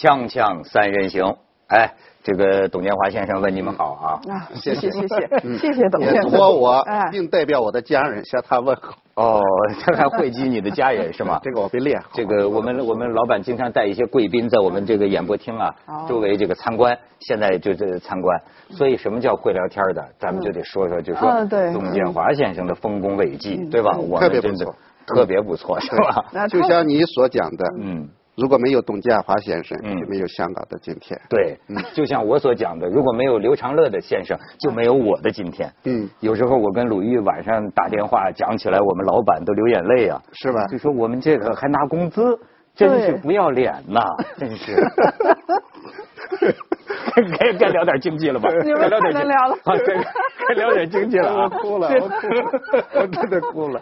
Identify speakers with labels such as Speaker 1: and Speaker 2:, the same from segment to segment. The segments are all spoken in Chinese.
Speaker 1: 锵锵三人行，哎，这个董建华先生问你们好啊。
Speaker 2: 啊，谢谢谢谢谢谢董
Speaker 3: 也
Speaker 2: 先生。
Speaker 3: 托我
Speaker 2: 哎，
Speaker 3: 并代表我的家人向他问好。
Speaker 1: 哦，他还汇集你的家人是吗？
Speaker 3: 这个我没练好。
Speaker 1: 这个我们我们老板经常带一些贵宾在我们这个演播厅啊
Speaker 2: 哦
Speaker 1: 周围这个参观，现在就这参观。所以什么叫会聊天的？咱们就得说说，就说董建华先生的丰功伟绩，对吧？我们真的
Speaker 3: 特别不错
Speaker 1: 特别不错，是吧？
Speaker 2: 那
Speaker 3: 就像你所讲的，
Speaker 1: 嗯。
Speaker 3: 如果没有董建华先生，
Speaker 1: 嗯
Speaker 3: 就没有香港的今天。
Speaker 1: 对，就像我所讲的，如果没有刘长乐的先生，就没有我的今天。
Speaker 3: 嗯，
Speaker 1: 有时候我跟鲁豫晚上打电话讲起来，我们老板都流眼泪啊，
Speaker 3: 是吧
Speaker 1: 就说我们这个还拿工资，真是不要脸呐，真是。该该聊点经济了吧？
Speaker 2: 你
Speaker 1: 聊点经
Speaker 2: 太能聊了
Speaker 1: 啊，该该聊点经济了啊！
Speaker 3: 我哭了我哭了我真的哭了。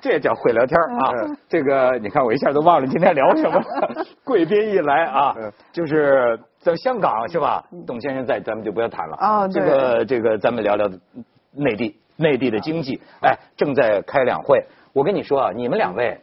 Speaker 1: 这叫会聊天啊！
Speaker 3: 嗯
Speaker 1: 这个你看，我一下都忘了今天聊什么了。贵宾一来啊
Speaker 3: 嗯，
Speaker 1: 就是在香港是吧？董先生在，咱们就不要谈了。
Speaker 2: 啊这
Speaker 1: 个这个，咱们聊聊内地内地的经济。哎，正在开两会。我跟你说啊，你们两位。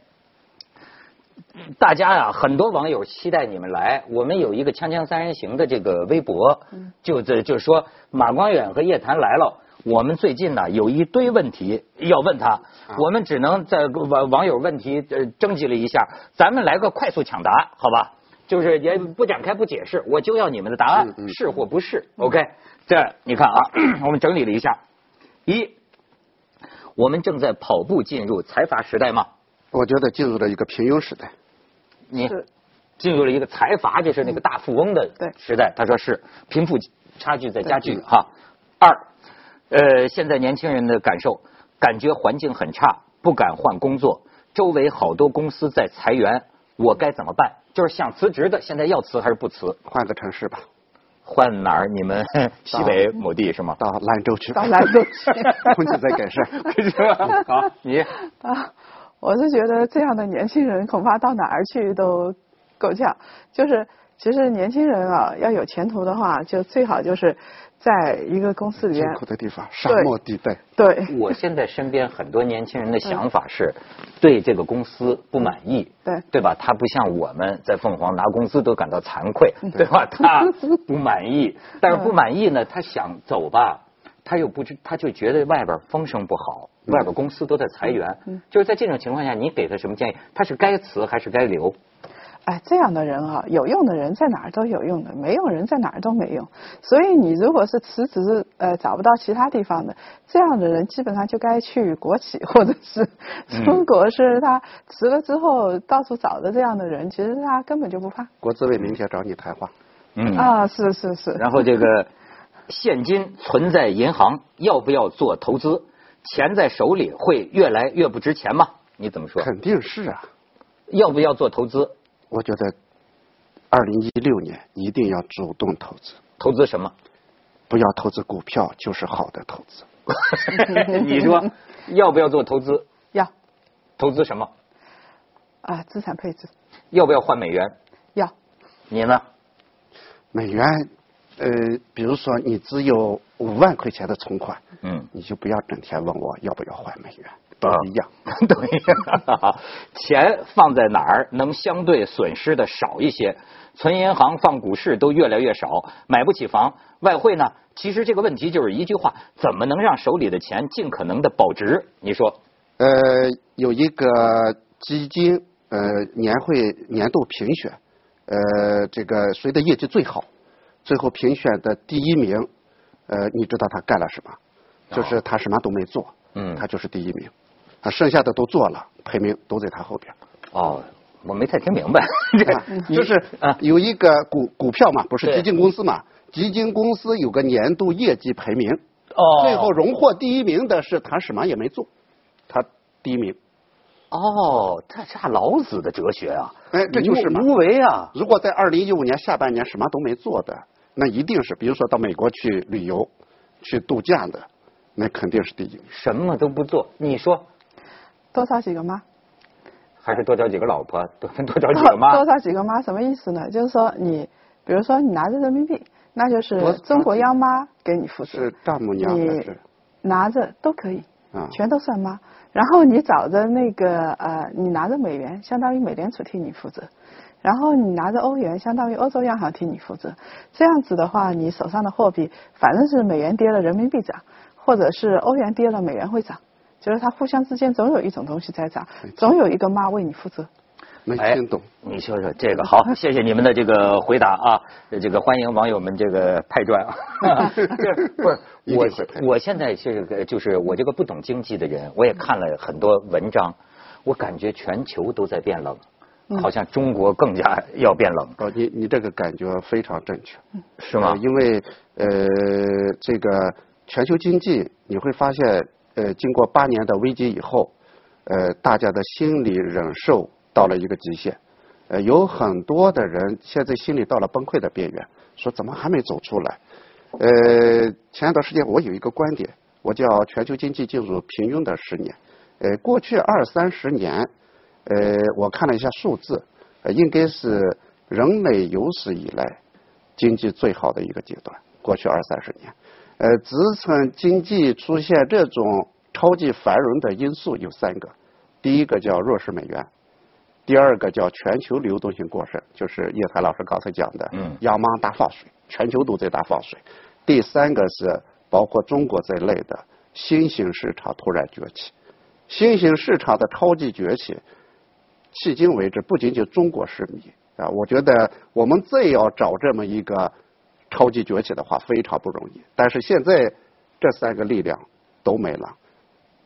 Speaker 1: 大家呀、很多网友期待你们来。我们有一个“锵锵三人行”的这个微博，就这就是说马光远和叶檀来了。我们最近呢有一堆问题要问他，我们只能在网网友问题呃征集了一下，咱们来个快速抢答，好吧？就是也不展开不解释，我就要你们的答案，
Speaker 3: 嗯嗯
Speaker 1: 是或不是？OK？这你看啊，我们整理了一下，一，我们正在跑步进入财阀时代吗？
Speaker 3: 我觉得进入了一个平庸时代。
Speaker 1: 你进入了一个财阀，就是那个大富翁的
Speaker 2: 对
Speaker 1: 时代。他说是贫富差距在加剧哈。二，呃，现在年轻人的感受，感觉环境很差，不敢换工作，周围好多公司在裁员，我该怎么办？就是想辞职的，现在要辞还是不辞？
Speaker 3: 换个城市吧，
Speaker 1: 换哪儿？你们西北某地是吗？
Speaker 3: 到兰州去。
Speaker 2: 到兰州去
Speaker 3: 空气在改善。
Speaker 1: 是吧？好，你
Speaker 2: 啊，我是觉得这样的年轻人恐怕到哪儿去都够呛。就是其实年轻人啊，要有前途的话，就最好就是在一个公司里
Speaker 3: 艰
Speaker 2: 面，
Speaker 3: 苦的地方，沙漠地带。
Speaker 2: 对
Speaker 1: 我现在身边很多年轻人的想法是，对这个公司不满意，
Speaker 2: 对
Speaker 1: 对吧？他不像我们在凤凰拿工资都感到惭愧，对吧？他不满意，但是不满意呢，他想走吧，他又不知，他就觉得外边风声不好，外边公司都在裁员，就是在这种情况下，你给他什么建议？他是该辞还是该留？
Speaker 2: 哎，这样的人啊，有用的人在哪儿都有用的，没用人在哪儿都没用。所以你如果是辞职，呃，找不到其他地方的，这样的人基本上就该去国企，或者是中国是他辞了之后到处找的这样的人，其实他根本就不怕。
Speaker 3: 国资委明天找你谈话。
Speaker 1: 嗯
Speaker 2: 啊，是是是。
Speaker 1: 然后这个现金存在银行，要不要做投资？钱在手里会越来越不值钱吗？你怎么说？
Speaker 3: 肯定是啊，
Speaker 1: 要不要做投资？
Speaker 3: 我觉得，二零一六年一定要主动投资，
Speaker 1: 投资什么？
Speaker 3: 不要投资股票，就是好的投资。
Speaker 1: 你说 要不要做投资？
Speaker 2: 要
Speaker 1: 投资什么？
Speaker 2: 啊，资产配置
Speaker 1: 要不要换美元？
Speaker 2: 要
Speaker 1: 你呢？
Speaker 3: 美元，呃，比如说你只有五万块钱的存款，
Speaker 1: 嗯，
Speaker 3: 你就不要整天问我要不要换美元，都一样。
Speaker 1: 都一样。钱放在哪儿能相对损失的少一些？存银行、放股市都越来越少，买不起房。外汇呢？其实这个问题就是一句话：怎么能让手里的钱尽可能的保值？你说？
Speaker 3: 呃，有一个基金呃年会年度评选，呃，这个谁的业绩最好，最后评选的第一名，呃，你知道他干了什么？就是他什么都没做，
Speaker 1: 嗯
Speaker 3: 他就是第一名，他剩下的都做了，排名都在他后边。
Speaker 1: 哦，我没太听明白。
Speaker 3: 就是
Speaker 1: 啊，
Speaker 3: 有一个股股票嘛，不是基金公司嘛？基金公司有个年度业绩排名，
Speaker 1: 哦，
Speaker 3: 最后荣获第一名的是他什么也没做，他第一名。
Speaker 1: 哦，这下老子的哲学啊！
Speaker 3: 哎这就是
Speaker 1: 无无为啊！
Speaker 3: 如果在二零一五年下半年什么都没做的，那一定是，比如说到美国去旅游、去度假的，那肯定是第一。
Speaker 1: 什么都不做，你说
Speaker 2: 多找几个妈，
Speaker 1: 还是多找几个老婆，多 多找几个妈？
Speaker 2: 多找几个妈什么意思呢？就是说你，比如说你拿着人民币，那就是中国央妈给你负责
Speaker 3: 是，丈母娘还
Speaker 2: 你
Speaker 3: 是
Speaker 2: 拿着都可以，
Speaker 3: 啊？
Speaker 2: 全都算妈。然后你找着那个呃，你拿着美元，相当于美联储替你负责。然后你拿着欧元，相当于欧洲央行替你负责。这样子的话，你手上的货币反正是美元跌了，人民币涨，或者是欧元跌了，美元会涨。就是它互相之间总有一种东西在涨，总有一个妈为你负责。
Speaker 3: 没听懂，
Speaker 1: 你说说这个好，谢谢你们的这个回答啊，这个欢迎网友们这个派砖啊。不是我，我现在是个就是我这个不懂经济的人，我也看了很多文章，我感觉全球都在变冷。好像中国更加要变冷。
Speaker 3: 哦，你你这个感觉非常正确，
Speaker 1: 是吗？
Speaker 3: 因为呃，这个全球经济你会发现，呃，经过八年的危机以后，呃，大家的心理忍受到了一个极限，呃，有很多的人现在心里到了崩溃的边缘，说怎么还没走出来？呃，前一段时间我有一个观点，我叫全球经济进入平庸的十年。呃，过去二三十年。呃，我看了一下数字，呃，应该是人类有史以来经济最好的一个阶段。过去二三十年，呃，支撑经济出现这种超级繁荣的因素有三个：第一个叫弱势美元，第二个叫全球流动性过剩，就是叶檀老师刚才讲的，
Speaker 1: 嗯，
Speaker 3: 央行大放水，全球都在大放水；第三个是包括中国在内的新兴市场突然崛起，新兴市场的超级崛起。迄今为止，不仅仅中国失迷啊，我觉得我们再要找这么一个超级崛起的话，非常不容易。但是现在这三个力量都没了，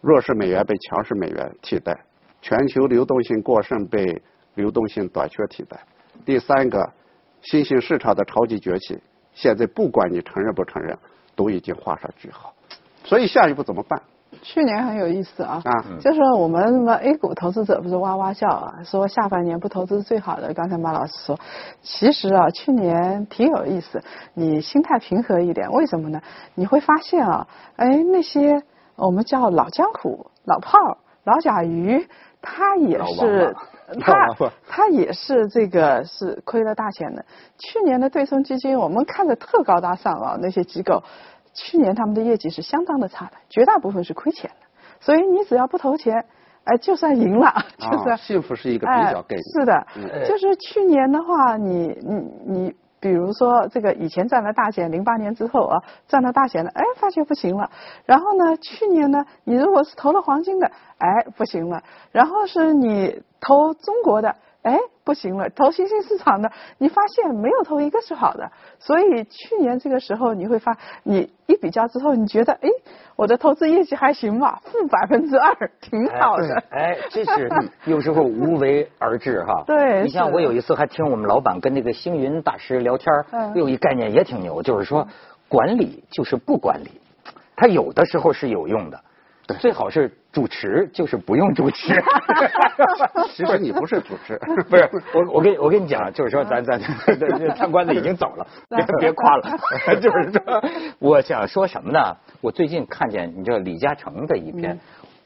Speaker 3: 弱势美元被强势美元替代，全球流动性过剩被流动性短缺替代，第三个新兴市场的超级崛起，现在不管你承认不承认，都已经画上句号。所以下一步怎么办？
Speaker 2: 去年很有意思啊，就是我们什么 A 股投资者不是哇哇叫啊，说下半年不投资是最好的。刚才马老师说，其实啊，去年挺有意思，你心态平和一点，为什么呢？你会发现啊，哎，那些我们叫老江湖、老炮儿、老甲鱼，他也是他他也是这个是亏了大钱的。去年的对冲基金，我们看着特高大上啊，那些机构。去年他们的业绩是相当的差的，绝大部分是亏钱的。所以你只要不投钱，哎，就算赢了，就算
Speaker 3: 幸福是一个比较概念。
Speaker 2: 是的，就是去年的话，你你你，比如说这个以前赚了大钱，零八年之后啊，赚了大钱了，哎，发觉不行了。然后呢，去年呢，你如果是投了黄金的，哎，不行了。然后是你投中国的。哎，不行了，投新兴市场的，你发现没有投一个是好的，所以去年这个时候你会发，你一比较之后，你觉得哎，我的投资业绩还行吧，负百分之二，挺好的。
Speaker 1: 哎，这是 有时候无为而治哈。
Speaker 2: 对。
Speaker 1: 你像我有一次还听我们老板跟那个星云大师聊天，有一概念也挺牛，就是说管理就是不管理，他有的时候是有用的。最好是主持，就是不用主持。
Speaker 3: 其实你不是主持，
Speaker 1: 不是我。我跟我跟你讲，就是说，咱 咱参观的已经走了，别别夸了。就是说，我想说什么呢？我最近看见你知道李嘉诚的一篇。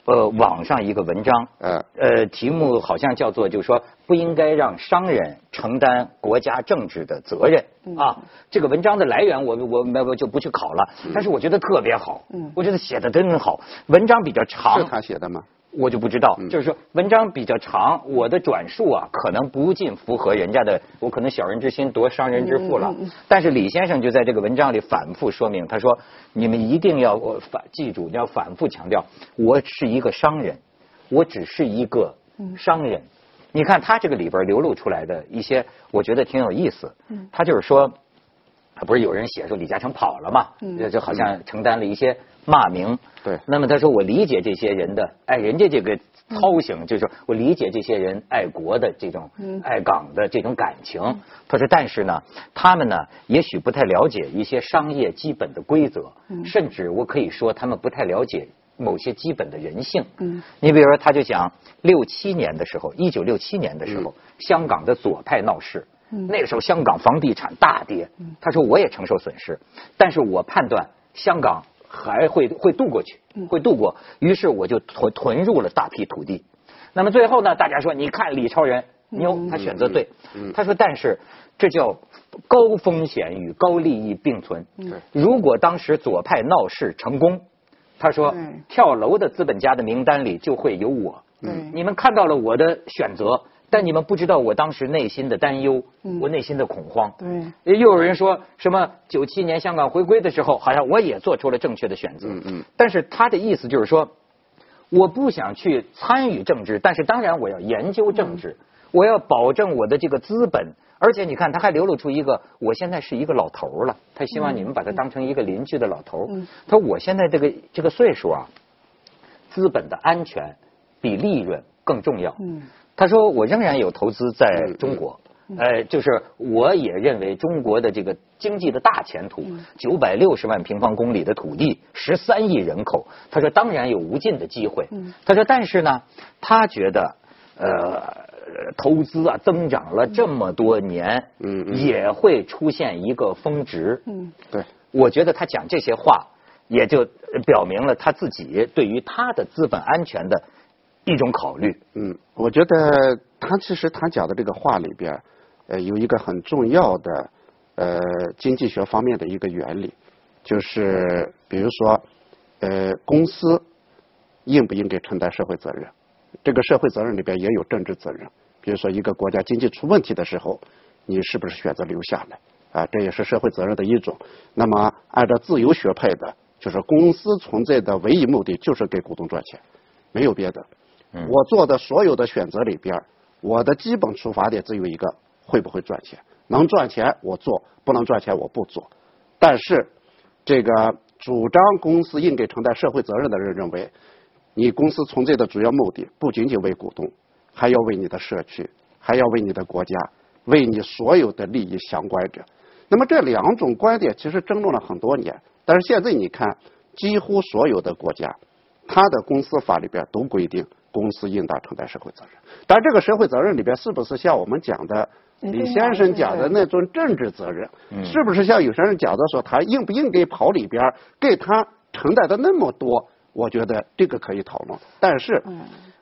Speaker 1: 呃，网上一个文章，
Speaker 3: 呃，
Speaker 1: 呃，题目好像叫做，就是说不应该让商人承担国家政治的责任啊。这个文章的来源，我我我就不去考了，但是我觉得特别好，我觉得写的真好。文章比较长，
Speaker 3: 是他写的吗？
Speaker 1: 我就不知道，就是说文章比较长，我的转述啊，可能不尽符合人家的，我可能小人之心夺商人之腹了。但是李先生就在这个文章里反复说明，他说你们一定要反记住，你要反复强调，我是一个商人，我只是一个商人。你看他这个里边流露出来的一些，我觉得挺有意思。他就是说。不是有人写说李嘉诚跑了嘛？就就好像承担了一些骂名。
Speaker 3: 对。
Speaker 1: 那么他说我理解这些人的，哎，人家这个操行，就是说我理解这些人爱国的这种爱港的这种感情。他说，但是呢，他们呢，也许不太了解一些商业基本的规则，甚至我可以说，他们不太了解某些基本的人性。
Speaker 2: 嗯。
Speaker 1: 你比如说，他就讲六七年的时候，一九六七年的时候，香港的左派闹事。那个时候香港房地产大跌，他说我也承受损失，但是我判断香港还会会渡过去，会渡过，于是我就囤囤入了大批土地。那么最后呢，大家说你看李超人牛，他选择对，他说但是这叫高风险与高利益并存。如果当时左派闹事成功。他说跳楼的资本家的名单里就会有我。
Speaker 2: 嗯
Speaker 1: 你们看到了我的选择，但你们不知道我当时内心的担忧，
Speaker 2: 嗯
Speaker 1: 我内心的恐慌。
Speaker 2: 对，
Speaker 1: 又有人说什么九七年香港回归的时候，好像我也做出了正确的选择。
Speaker 3: 嗯嗯
Speaker 1: 但是他的意思就是说，我不想去参与政治，但是当然我要研究政治，我要保证我的这个资本。而且你看，他还流露出一个，我现在是一个老头了，他希望你们把他当成一个邻居的老头。
Speaker 2: 嗯
Speaker 1: 他说我现在这个这个岁数啊，资本的安全比利润更重要。
Speaker 2: 嗯
Speaker 1: 他说我仍然有投资在中国。呃，就是我也认为中国的这个经济的大前途，九百六十万平方公里的土地，十三亿人口，他说当然有无尽的机会。他说，但是呢，他觉得呃，投资啊增长了这么多年，
Speaker 3: 嗯嗯
Speaker 1: 也会出现一个峰值。
Speaker 2: 嗯
Speaker 3: 对，
Speaker 1: 我觉得他讲这些话，也就表明了他自己对于他的资本安全的一种考虑。
Speaker 3: 嗯，我觉得他其实他讲的这个话里边，呃，有一个很重要的呃经济学方面的一个原理，就是比如说，呃，公司应不应该承担社会责任？这个社会责任里边也有政治责任。比如说，一个国家经济出问题的时候，你是不是选择留下来？啊，这也是社会责任的一种。那么，按照自由学派的，就是公司存在的唯一目的就是给股东赚钱，没有别的。
Speaker 1: 嗯
Speaker 3: 我做的所有的选择里边，我的基本出发点只有一个：会不会赚钱？能赚钱我做，不能赚钱我不做。但是，这个主张公司应该承担社会责任的人认为，你公司存在的主要目的不仅仅为股东，还要为你的社区，还要为你的国家，为你所有的利益相关者。那么这两种观点其实争论了很多年，但是现在你看，几乎所有的国家，它的公司法里边都规定公司应当承担社会责任。但这个社会责任里边是不是像我们讲的李先生讲的那种政治责任？
Speaker 1: 嗯
Speaker 3: 是不是像有些人讲的说他应不应该跑里边给他承担的那么多？我觉得这个可以讨论，但是
Speaker 2: 嗯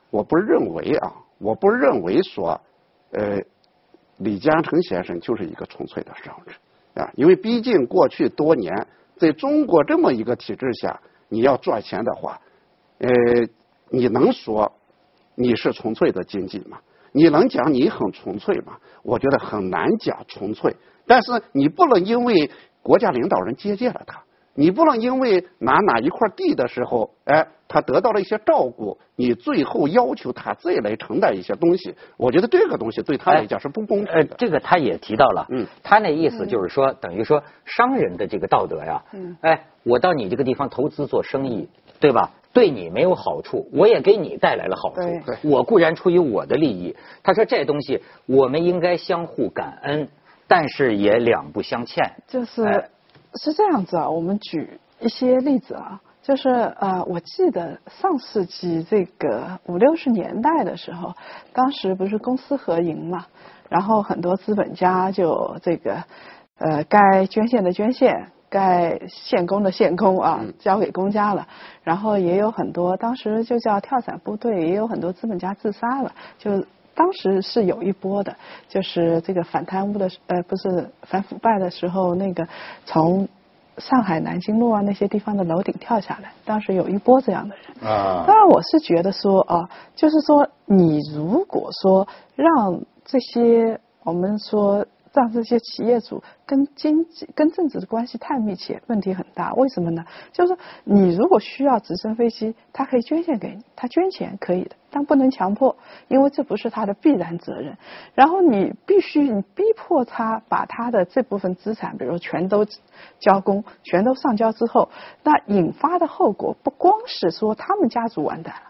Speaker 3: 我不认为啊，我不认为说，呃，李嘉诚先生就是一个纯粹的商人啊，因为毕竟过去多年在中国这么一个体制下，你要赚钱的话，呃，你能说你是纯粹的经济吗？你能讲你很纯粹吗？我觉得很难讲纯粹。但是你不能因为国家领导人接见了他，你不能因为拿哪一块地的时候，哎，他得到了一些照顾，你最后要求他再来承担一些东西。我觉得这个东西对他来讲是不公
Speaker 1: 呃
Speaker 3: 平，的。
Speaker 1: 这个他也提到了，
Speaker 3: 嗯
Speaker 1: 他那意思就是说，等于说商人的这个道德呀，
Speaker 2: 嗯
Speaker 1: 哎，我到你这个地方投资做生意，对吧？对你没有好处，我也给你带来了好处。我固然出于我的利益，他说这东西我们应该相互感恩，但是也两不相欠。
Speaker 2: 就是、
Speaker 1: 哎
Speaker 2: 是这样子啊，我们举一些例子啊，就是呃，我记得上世纪这个五六十年代的时候，当时不是公私合营嘛，然后很多资本家就这个呃该捐献的捐献。该献工的献工啊，交给公家了。然后也有很多，当时就叫跳伞部队，也有很多资本家自杀了。就当时是有一波的，就是这个反贪污的，呃，不是反腐败的时候，那个从上海南京路啊那些地方的楼顶跳下来，当时有一波这样的人。
Speaker 1: 啊
Speaker 2: 当然，我是觉得说啊，就是说，你如果说让这些我们说让这些企业主跟经济、跟政治的关系太密切，问题很大。为什么呢？就是你如果需要直升飞机，他可以捐献给你，他捐钱可以的，但不能强迫，因为这不是他的必然责任。然后你必须你逼迫他把他的这部分资产，比如全都交工，全都上交之后，那引发的后果不光是说他们家族完蛋了。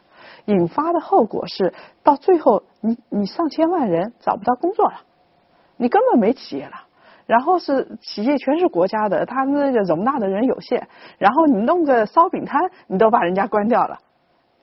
Speaker 2: 引发的后果是，到最后你你上千万人找不到工作了，你根本没企业了。然后是企业全是国家的，他那个容纳的人有限，然后你弄个烧饼摊，你都把人家关掉了。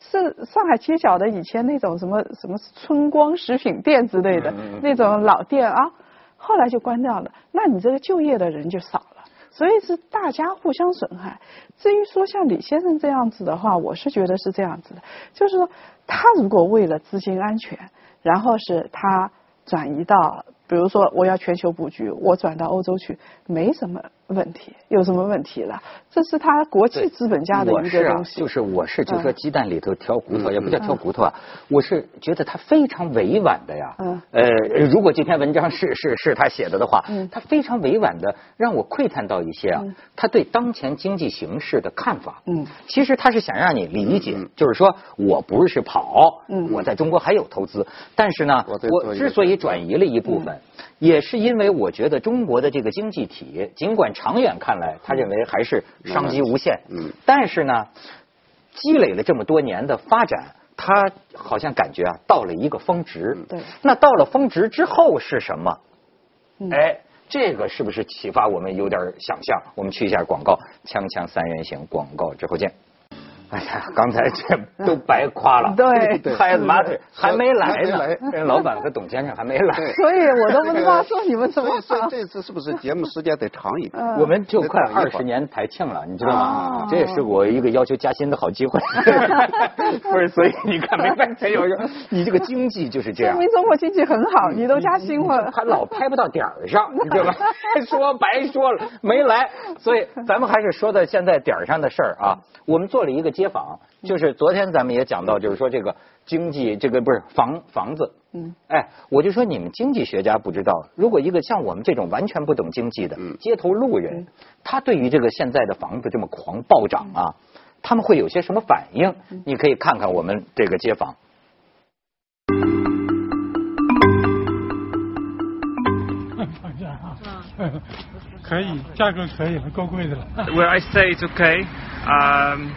Speaker 2: 是上海街角的以前那种什么什么春光食品店之类的那种老店啊，后来就关掉了。那你这个就业的人就少了。所以是大家互相损害。至于说像李先生这样子的话，我是觉得是这样子的，就是说他如果为了资金安全，然后是他转移到，比如说我要全球布局，我转到欧洲去，没什么问题？有什么问题了？这是他国际资本家的一
Speaker 1: 我是啊
Speaker 2: 个东，西。
Speaker 1: 就是我是就说
Speaker 2: 嗯
Speaker 1: 鸡蛋里头挑骨头，
Speaker 3: 嗯
Speaker 1: 也不叫挑骨头啊，我是觉得他非常委婉的呀。
Speaker 2: 嗯
Speaker 1: 呃，如果这篇文章是是是他写的的话，
Speaker 2: 嗯
Speaker 1: 他非常委婉的让我窥探到一些啊
Speaker 2: 嗯，
Speaker 1: 他对当前经济形势的看法。
Speaker 2: 嗯
Speaker 1: 其实他是想让你理解，就是说我不是跑，
Speaker 2: 嗯
Speaker 1: 我在中国还有投资，但是呢
Speaker 3: 我
Speaker 1: 之所以转移了一部分，也是因为我觉得中国的这个经济体，尽管长远看来，他认为还是商机无限，
Speaker 3: 嗯
Speaker 1: 但是呢，积累了这么多年的发展，他好像感觉啊，到了一个峰值。
Speaker 2: 对
Speaker 1: 那到了峰值之后是什么？
Speaker 2: 嗯
Speaker 1: 哎，这个是不是启发我们有点想象？我们去一下广告，锵锵三人行，广告之后见。哎呀，刚才这都白夸了，
Speaker 2: 对
Speaker 3: 对
Speaker 1: 拍马腿还没来呢
Speaker 3: 来，
Speaker 1: 人老板和董先生还没来。
Speaker 3: 对
Speaker 2: 所以我都不知道说你们怎么想。
Speaker 3: 所以所以这次是不是节目时间得长一点？
Speaker 2: 嗯
Speaker 1: 我们就快二十年台庆了，你知道吗
Speaker 2: 啊？
Speaker 1: 这也是我一个要求加薪的好机会。不是，所以你看，没办法，有你这个经济就是这样
Speaker 2: 说明。中国经济很好，你都加薪了。
Speaker 1: 还老拍不到点儿上，你知道吗？说白说了，没来，所以咱们还是说到现在点儿上的事儿啊。我们做了一个街坊，就是昨天咱们也讲到，就是说这个经济，这个不是房房子，
Speaker 2: 嗯，
Speaker 1: 哎，我就说你们经济学家不知道，如果一个像我们这种完全不懂经济的
Speaker 3: 嗯
Speaker 1: 街头路人，他对于这个现在的房子这么狂暴涨啊，他们会有些什么反应？你可以看看我们这个街访。
Speaker 4: 房价啊，可以，价格可以了，够贵的了。
Speaker 5: Well, I say it's okay. Um,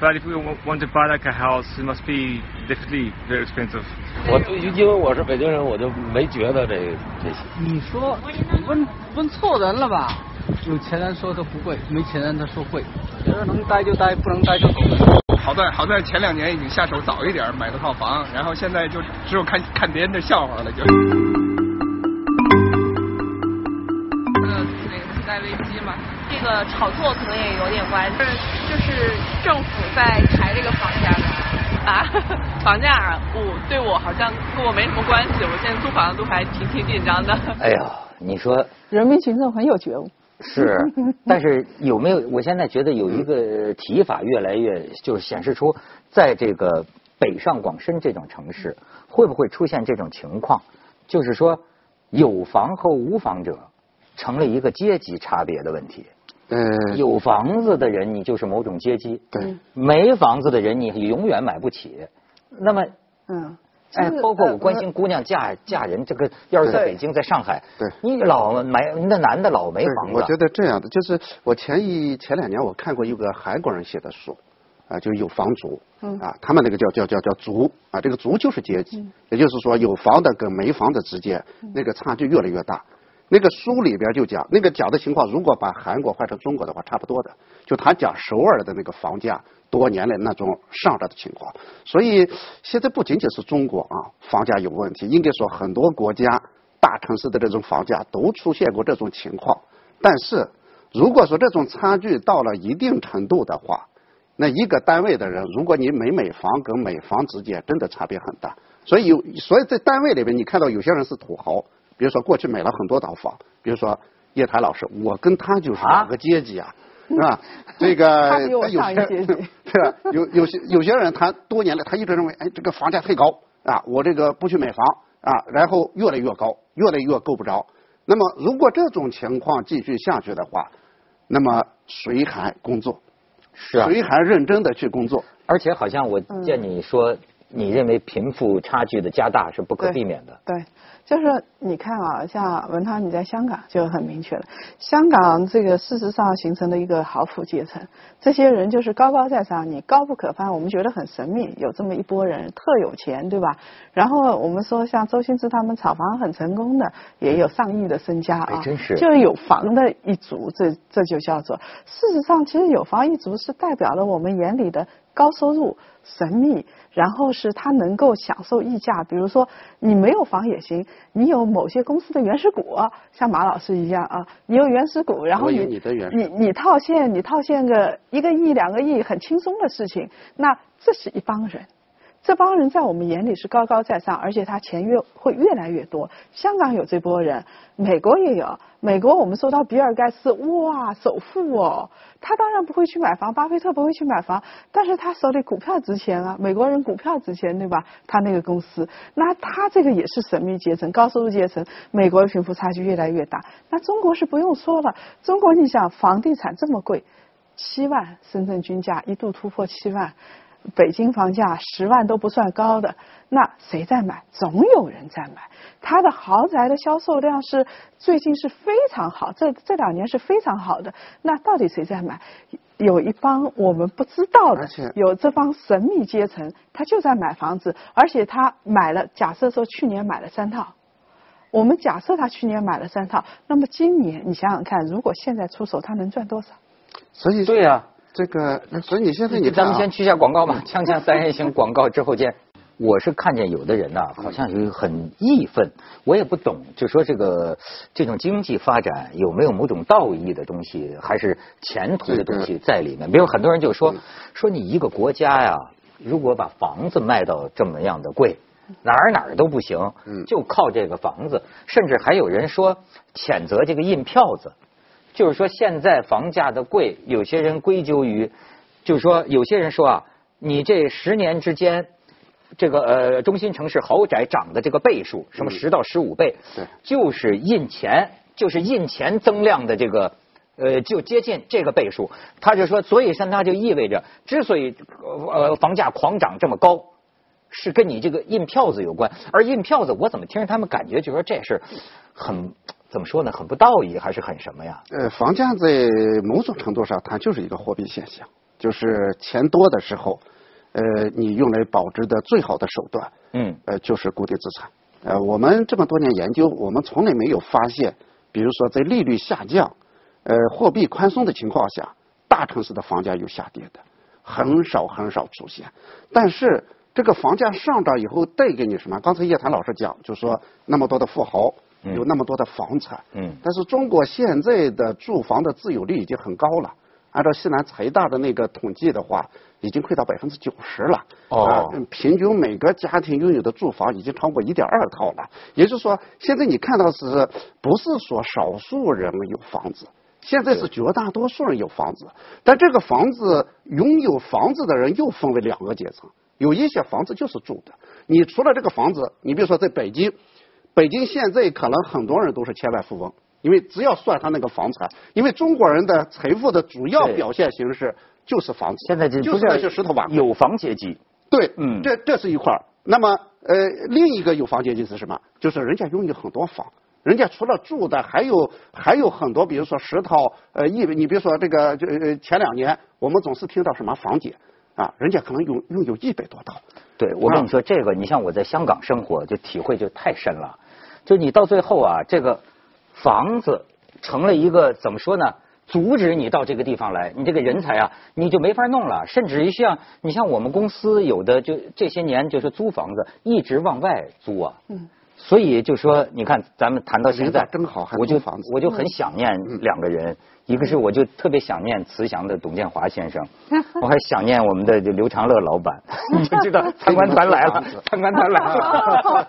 Speaker 5: but if we wa- want to buy like a house, it must be definitely very expensive.
Speaker 6: 我因为我是北京人，我就没觉得这这些。
Speaker 7: 你说你问问错人了吧？有钱人说的不贵，没钱人他说贵。觉得能待就待，不能待就走。
Speaker 8: 好在好在前两年已经下手早一点买了套房，然后现在就只有看看别人的笑话了就。
Speaker 9: 个炒作可能也有点关系，就是政府在抬这个房价的啊，房价我对我好像跟我没什么关系，我现在租房子都还挺挺紧张的。
Speaker 1: 哎呀，你说
Speaker 2: 人民群众很有觉悟。
Speaker 1: 是，但是有没有？我现在觉得有一个提法越来越，就是显示出，在这个北上广深这种城市，会不会出现这种情况？就是说，有房和无房者成了一个阶级差别的问题。
Speaker 3: 呃，
Speaker 1: 有房子的人，你就是某种阶级；
Speaker 3: 对，
Speaker 1: 没房子的人，你永远买不起。那么，
Speaker 2: 嗯，
Speaker 1: 哎，包括我
Speaker 2: 呃
Speaker 1: 关心姑娘嫁嫁人，这个要是在北京，在上海，
Speaker 3: 对。
Speaker 1: 你老没那男的老没房子，
Speaker 3: 我觉得这样的，就是我前一前两年我看过一个韩国人写的书，啊，就有房族，
Speaker 2: 嗯。
Speaker 3: 啊，他们那个叫叫叫叫族，啊，这个族就是阶级，也就是说有房的跟没房的之间那个差距越来越大。那个书里边就讲，那个讲的情况，如果把韩国换成中国的话，差不多的。就他讲首尔的那个房价多年来那种上涨的情况，所以现在不仅仅是中国啊，房价有问题，应该说很多国家大城市的这种房价都出现过这种情况。但是如果说这种差距到了一定程度的话，那一个单位的人，如果你没买房跟买房之间真的差别很大，所以有所以在单位里边，你看到有些人是土豪，比如说过去买了很多套房，比如说叶檀老师，我跟他就是两个阶级啊，是吧？这个
Speaker 2: 他比我
Speaker 3: 有些
Speaker 2: 上一阶级
Speaker 3: 对吧？有有些有些人他多年来他一直认为，哎，这个房价太高啊，我这个不去买房啊，然后越来越高，越来越够不着。那么如果这种情况继续下去的话，那么谁还工作？
Speaker 1: 是啊，
Speaker 3: 谁还认真的去工作？
Speaker 1: 而且好像我见你说，你认为贫富差距的加大是不可避免的。
Speaker 2: 对，就是你看啊，像文涛你在香港就很明确了，香港这个事实上形成了一个豪富阶层，这些人就是高高在上，你高不可攀，我们觉得很神秘，有这么一波人特有钱，对吧？然后我们说像周星驰他们炒房很成功的，也有上亿的身家啊，
Speaker 1: 哎真是
Speaker 2: 就是有房的一族，这这就叫做事实上，其实有房一族是代表了我们眼里的高收入、神秘，然后是他能够享受溢价。比如说，你没有房也行，你有某些公司的原始股，像马老师一样啊，你有原始股，然后你
Speaker 3: 你
Speaker 2: 你套现，你套现个一个亿、两个亿，很轻松的事情。那这是一帮人。这帮人在我们眼里是高高在上，而且他钱越会越来越多。香港有这波人，美国也有。美国我们说到比尔盖茨，哇，首富哦，他当然不会去买房，巴菲特不会去买房，但是他手里股票值钱啊，美国人股票值钱对吧？他那个公司，那他这个也是神秘阶层、高收入阶层，美国的贫富差距越来越大。那中国是不用说了，中国你想房地产这么贵，七万，深圳均价一度突破七万。北京房价十万都不算高的，那谁在买？总有人在买。它的豪宅的销售量是最近是非常好，这这两年是非常好的。那到底谁在买？有一帮我们不知道的，有这帮神秘阶层，他就在买房子，而且他买了。假设说去年买了三套，我们假设他去年买了三套，那么今年你想想看，如果现在出手，他能赚多少？
Speaker 3: 所以
Speaker 1: 对呀。
Speaker 3: 这个，所以你现在你
Speaker 1: 咱们先去下广告吧，锵锵三人行广告之后见。我是看见有的人呢，好像有很义愤，我也不懂，就说这个这种经济发展有没有某种道义的东西，还是前途的东西在里面？比如很多人就说说你一个国家呀，如果把房子卖到这么样的贵，哪儿哪儿都不行，就靠这个房子，甚至还有人说谴责这个印票子。就是说，现在房价的贵，有些人归咎于，就是说，有些人说啊，你这十年之间，这个呃中心城市豪宅涨的这个倍数，什么十到十五倍，
Speaker 3: 对，
Speaker 1: 就是印钱，就是印钱增量的这个，呃，就接近这个倍数。他就说，所以像它就意味着，之所以呃房价狂涨这么高，是跟你这个印票子有关。而印票子，我怎么听着他们感觉就说这是很。怎么说呢？很不道义，还是很什么呀？
Speaker 3: 呃，房价在某种程度上，它就是一个货币现象，就是钱多的时候，呃，你用来保值的最好的手段，
Speaker 1: 嗯，
Speaker 3: 呃，就是固定资产。呃，我们这么多年研究，我们从来没有发现，比如说在利率下降、呃，货币宽松的情况下，大城市的房价有下跌的，很少很少出现。但是这个房价上涨以后带给你什么？刚才叶檀老师讲，就说那么多的富豪。有那么多的房产，
Speaker 1: 嗯，
Speaker 3: 但是中国现在的住房的自有率已经很高了。按照西南财大的那个统计的话，已经快到百分之九十了。
Speaker 1: 哦，
Speaker 3: 平均每个家庭拥有的住房已经超过一点二套了。也就是说，现在你看到是不是说少数人有房子？现在是绝大多数人有房子。但这个房子拥有房子的人又分为两个阶层，有一些房子就是住的。你除了这个房子，你比如说在北京。北京现在可能很多人都是千万富翁，因为只要算他那个房产，因为中国人的财富的主要表现形式就是房子。
Speaker 1: 现在
Speaker 3: 就是那些石头瓦
Speaker 1: 有房阶级。
Speaker 3: 对，嗯，这这是一块儿。那么，呃，另一个有房阶级是什么？就是人家拥有很多房，人家除了住的，还有还有很多，比如说十套，呃，一，你比如说这个，就呃前两年我们总是听到什么房姐啊，人家可能拥拥有一百多套。
Speaker 1: 对，我跟你说这个，你像我在香港生活，就体会就太深了。就你到最后啊，这个房子成了一个怎么说呢？阻止你到这个地方来，你这个人才啊，你就没法弄了。甚至于像你像我们公司有的就这些年就是租房子，一直往外租啊。嗯。所以就说，你看咱们谈到现在，
Speaker 3: 正好
Speaker 1: 我就我就很想念两个人。一个是我就特别想念慈祥的董建华先生，我还想念我们的刘长乐老板，你 就知道参观团来了，参观团来了，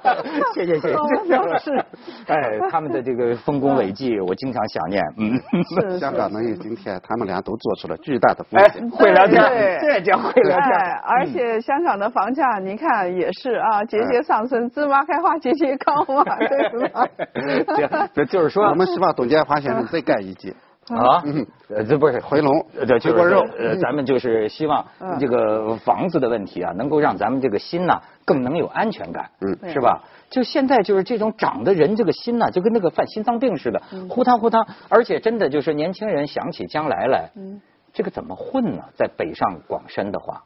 Speaker 1: 谢谢谢谢，
Speaker 2: 是，
Speaker 1: 哎，他们的这个丰功伟绩，我经常想念，
Speaker 2: 嗯，
Speaker 3: 香港能有今天，他们俩都做出了巨大的贡献，
Speaker 1: 会聊天，这叫会聊天，
Speaker 2: 而且香港的房价你看也是啊，节节上升，芝麻开花节节高嘛，对吧？
Speaker 1: 这就是说，
Speaker 3: 我们希望董建华先生再干一届。
Speaker 1: 啊，呃，这不是
Speaker 3: 回笼，
Speaker 1: 对，回锅肉。呃，咱们就是希望这个房子的问题啊，能够让咱们这个心呐更能有安全感，
Speaker 3: 嗯，
Speaker 1: 是吧？就现在就是这种长的人这个心呐，就跟那个犯心脏病似的，呼汤呼汤。而且真的就是年轻人想起将来来，嗯，这个怎么混呢？在北上广深的话，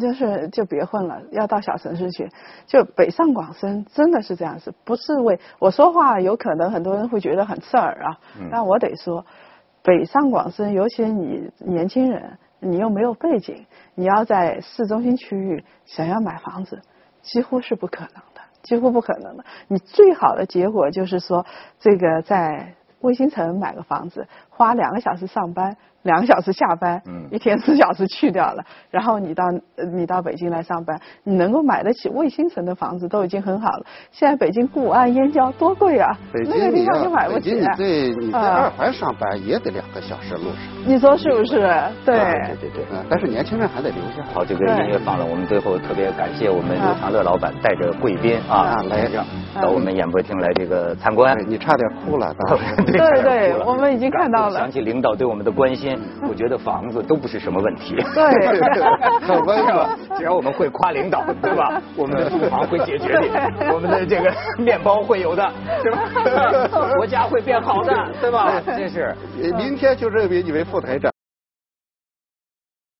Speaker 2: 就是就别混了，要到小城市去。就北上广深真的是这样子，不是为我说话，有可能很多人会觉得很刺耳啊，但我得说。北上广深，尤其你年轻人，你又没有背景，你要在市中心区域想要买房子，几乎是不可能的，几乎不可能的。你最好的结果就是说，这个在卫星城买个房子，花两个小时上班，两个小时下班，
Speaker 1: 嗯
Speaker 2: 一天四小时去掉了，然后你到呃你到北京来上班，你能够买得起卫星城的房子都已经很好了。现在北京固安燕郊多贵啊，
Speaker 3: 北
Speaker 2: 那个
Speaker 3: 京你要
Speaker 2: 地方就买不
Speaker 3: 北京你
Speaker 2: 起啊。
Speaker 3: 在你在
Speaker 2: 啊
Speaker 3: 二环上班也得两个小时路上，
Speaker 2: 你说是不是？对。
Speaker 1: 对对对。
Speaker 3: 嗯，但是年轻人还得留下。
Speaker 1: 好，这个音乐放了，我们最后特别感谢我们刘长乐老板带着贵宾啊
Speaker 3: 啊来
Speaker 1: 到我们演播厅来这个参观。
Speaker 3: 哎你差点哭了，当时
Speaker 1: 对
Speaker 2: 对我们已经看到了
Speaker 1: 想起领导对我们的关心，我觉得房子都不是什么问题。
Speaker 2: 对
Speaker 3: 很温暖。
Speaker 1: 只要我们会夸领导，对吧？我们的住房会解决的，我们的这个面包会有的，是吧？国家会变好的，对吧？这是。
Speaker 3: 呃明天就任命你为副台长。